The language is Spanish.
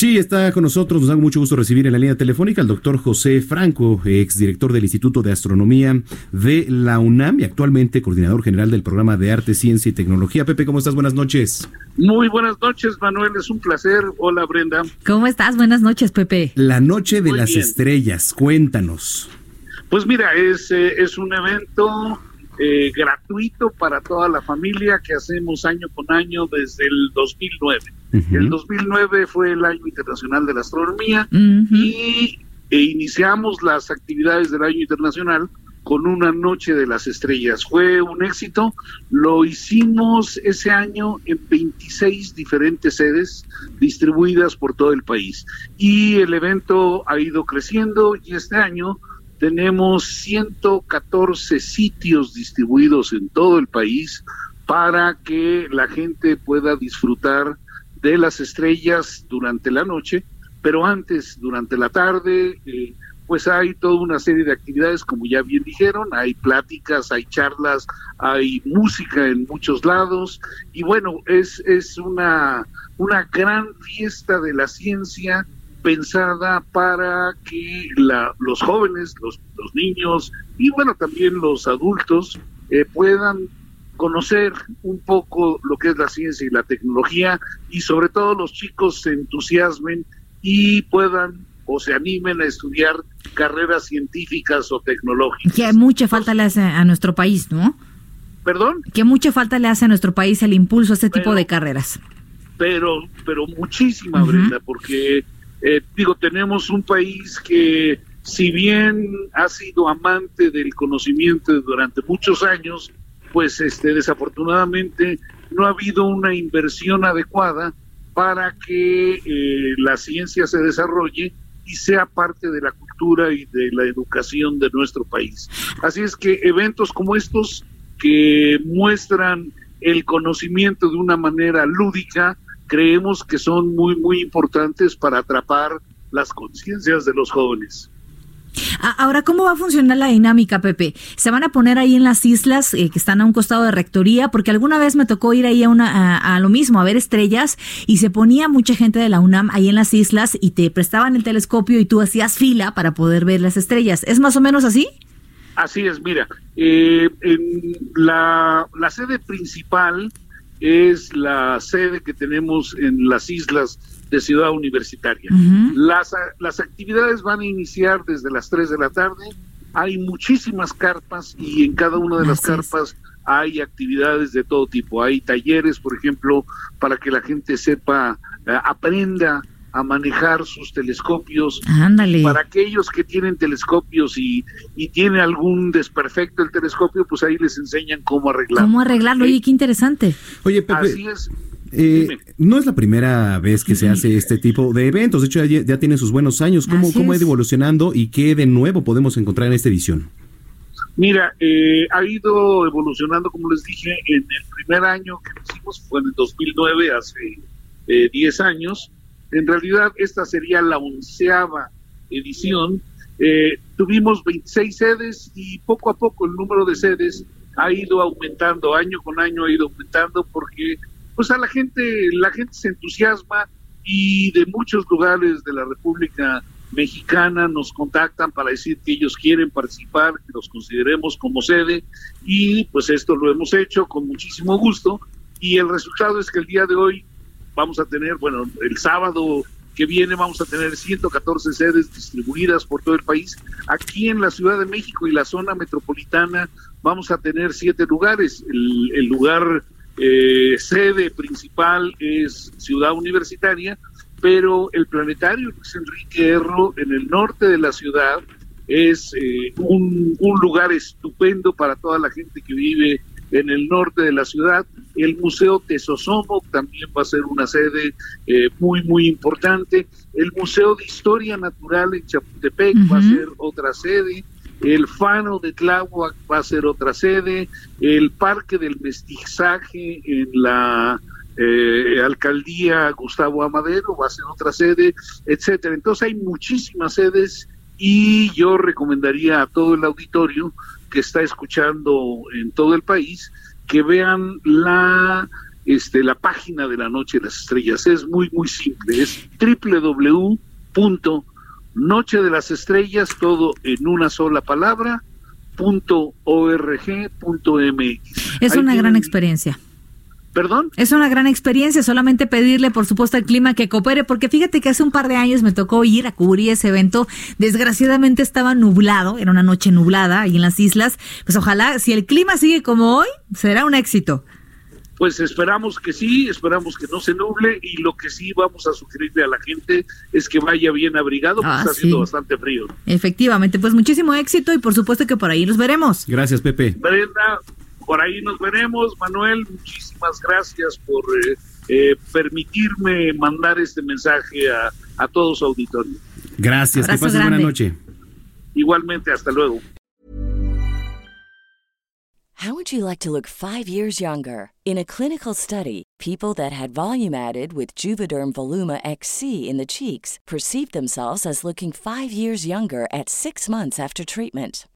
Sí, está con nosotros. Nos da mucho gusto recibir en la línea telefónica al doctor José Franco, exdirector del Instituto de Astronomía de la UNAM y actualmente coordinador general del programa de Arte, Ciencia y Tecnología. Pepe, ¿cómo estás? Buenas noches. Muy buenas noches, Manuel. Es un placer. Hola, Brenda. ¿Cómo estás? Buenas noches, Pepe. La Noche de Muy las bien. Estrellas. Cuéntanos. Pues mira, es, eh, es un evento eh, gratuito para toda la familia que hacemos año con año desde el 2009. Ujú. El 2009 fue el Año Internacional de la Astronomía y e iniciamos las actividades del Año Internacional con una noche de las estrellas. Fue un éxito, lo hicimos ese año en 26 diferentes sedes distribuidas por todo el país. Y el evento ha ido creciendo y este año tenemos 114 sitios distribuidos en todo el país para que la gente pueda disfrutar de las estrellas durante la noche, pero antes, durante la tarde, eh, pues hay toda una serie de actividades, como ya bien dijeron, hay pláticas, hay charlas, hay música en muchos lados, y bueno, es, es una, una gran fiesta de la ciencia pensada para que la, los jóvenes, los, los niños y bueno, también los adultos eh, puedan conocer un poco lo que es la ciencia y la tecnología y sobre todo los chicos se entusiasmen y puedan o se animen a estudiar carreras científicas o tecnológicas. Que mucha falta le hace a nuestro país, ¿no? Perdón, Que mucha falta le hace a nuestro país el impulso a este tipo de carreras. pero pero muchísima. Brenda, porque eh, digo, tenemos un país que si bien ha sido amante del conocimiento durante muchos años, pues este desafortunadamente no ha habido una inversión adecuada para que eh, la ciencia se desarrolle y sea parte de la cultura y de la educación de nuestro país. Así es que eventos como estos que muestran el conocimiento de una manera lúdica, creemos que son muy, muy importantes para atrapar las conciencias de los jóvenes. Ahora, ¿cómo va a funcionar la dinámica, Pepe? ¿Se van a poner ahí en las islas eh, que están a un costado de rectoría? Porque alguna vez me tocó ir ahí a, una, a, a lo mismo, a ver estrellas, y se ponía mucha gente de la UNAM ahí en las islas y te prestaban el telescopio y tú hacías fila para poder ver las estrellas. ¿Es más o menos así? Así es, mira, eh, en la, la sede principal es la sede que tenemos en las islas de Ciudad Universitaria. Las, las actividades van a iniciar desde las 3 de la tarde. Hay muchísimas carpas y en cada una de las es. carpas hay actividades de todo tipo. Hay talleres, por ejemplo, para que la gente sepa, eh, aprenda a manejar sus telescopios. Ándale. Para aquellos que tienen telescopios y, y tiene algún desperfecto el telescopio, pues ahí les enseñan cómo arreglarlo. ¿Cómo arreglarlo? Oye, qué interesante. Oye, Pepe. Así es. eh, no es la primera vez que se hace este tipo de eventos, de hecho ya, ya tiene sus buenos años. ¿Cómo, cómo ha ido evolucionando y qué de nuevo podemos encontrar en esta edición? Mira, eh, ha ido evolucionando, como les dije, en el primer año que lo hicimos fue en el 2009, hace eh, 10 años. En realidad, esta sería la onceava edición. Eh, tuvimos 26 sedes y poco a poco el número de sedes ha ido aumentando, año con año ha ido aumentando porque pues a la gente, la gente se entusiasma y de muchos lugares de la República Mexicana nos contactan para decir que ellos quieren participar, que los consideremos como sede y pues esto lo hemos hecho con muchísimo gusto y el resultado es que el día de hoy vamos a tener, bueno, el sábado que viene vamos a tener 114 sedes distribuidas por todo el país. Aquí en la Ciudad de México y la zona metropolitana vamos a tener siete lugares. El, lugar eh, sede principal es Ciudad Universitaria, pero el planetario Luis Enrique Erro en el norte de la ciudad es eh, un, un lugar estupendo para toda la gente que vive en el norte de la ciudad. El Museo Tesosomo también va a ser una sede eh, muy, muy importante. El Museo de Historia Natural en Chapultepec va a ser otra sede. El Fano de Tláhuac va a ser otra sede. El Parque del Mestizaje en la eh, Alcaldía Gustavo Amadero va a ser otra sede, etcétera. Entonces hay muchísimas sedes y yo recomendaría a todo el auditorio que está escuchando en todo el país que vean la este la página de la Noche de las Estrellas. Es muy muy simple, es www.noche de las estrellas todo en una sola palabra punto Es una gran experiencia. ¿Perdón? Es una gran experiencia, solamente pedirle, por supuesto, al clima que coopere, porque fíjate que hace un par de años me tocó ir a cubrir ese evento. Desgraciadamente estaba nublado, era una noche nublada ahí en las islas. Pues ojalá, si el clima sigue como hoy, será un éxito. Pues esperamos que sí, esperamos que no se nuble y lo que sí vamos a sugerirle a la gente es que vaya bien abrigado porque ah, está haciendo bastante frío. Efectivamente, pues muchísimo éxito y por supuesto que por ahí nos veremos. Gracias, Pepe. Brenda, por ahí nos veremos. Manuel, muchísimas gracias por eh, eh, permitirme mandar este mensaje a, a todo su auditorio. Gracias, que pasen buena noche. Igualmente, hasta luego. How would you like to look five years younger? In a clinical study, people that had volume added with Juvederm Voluma XC in the cheeks perceived themselves as looking five years younger at six months after treatment.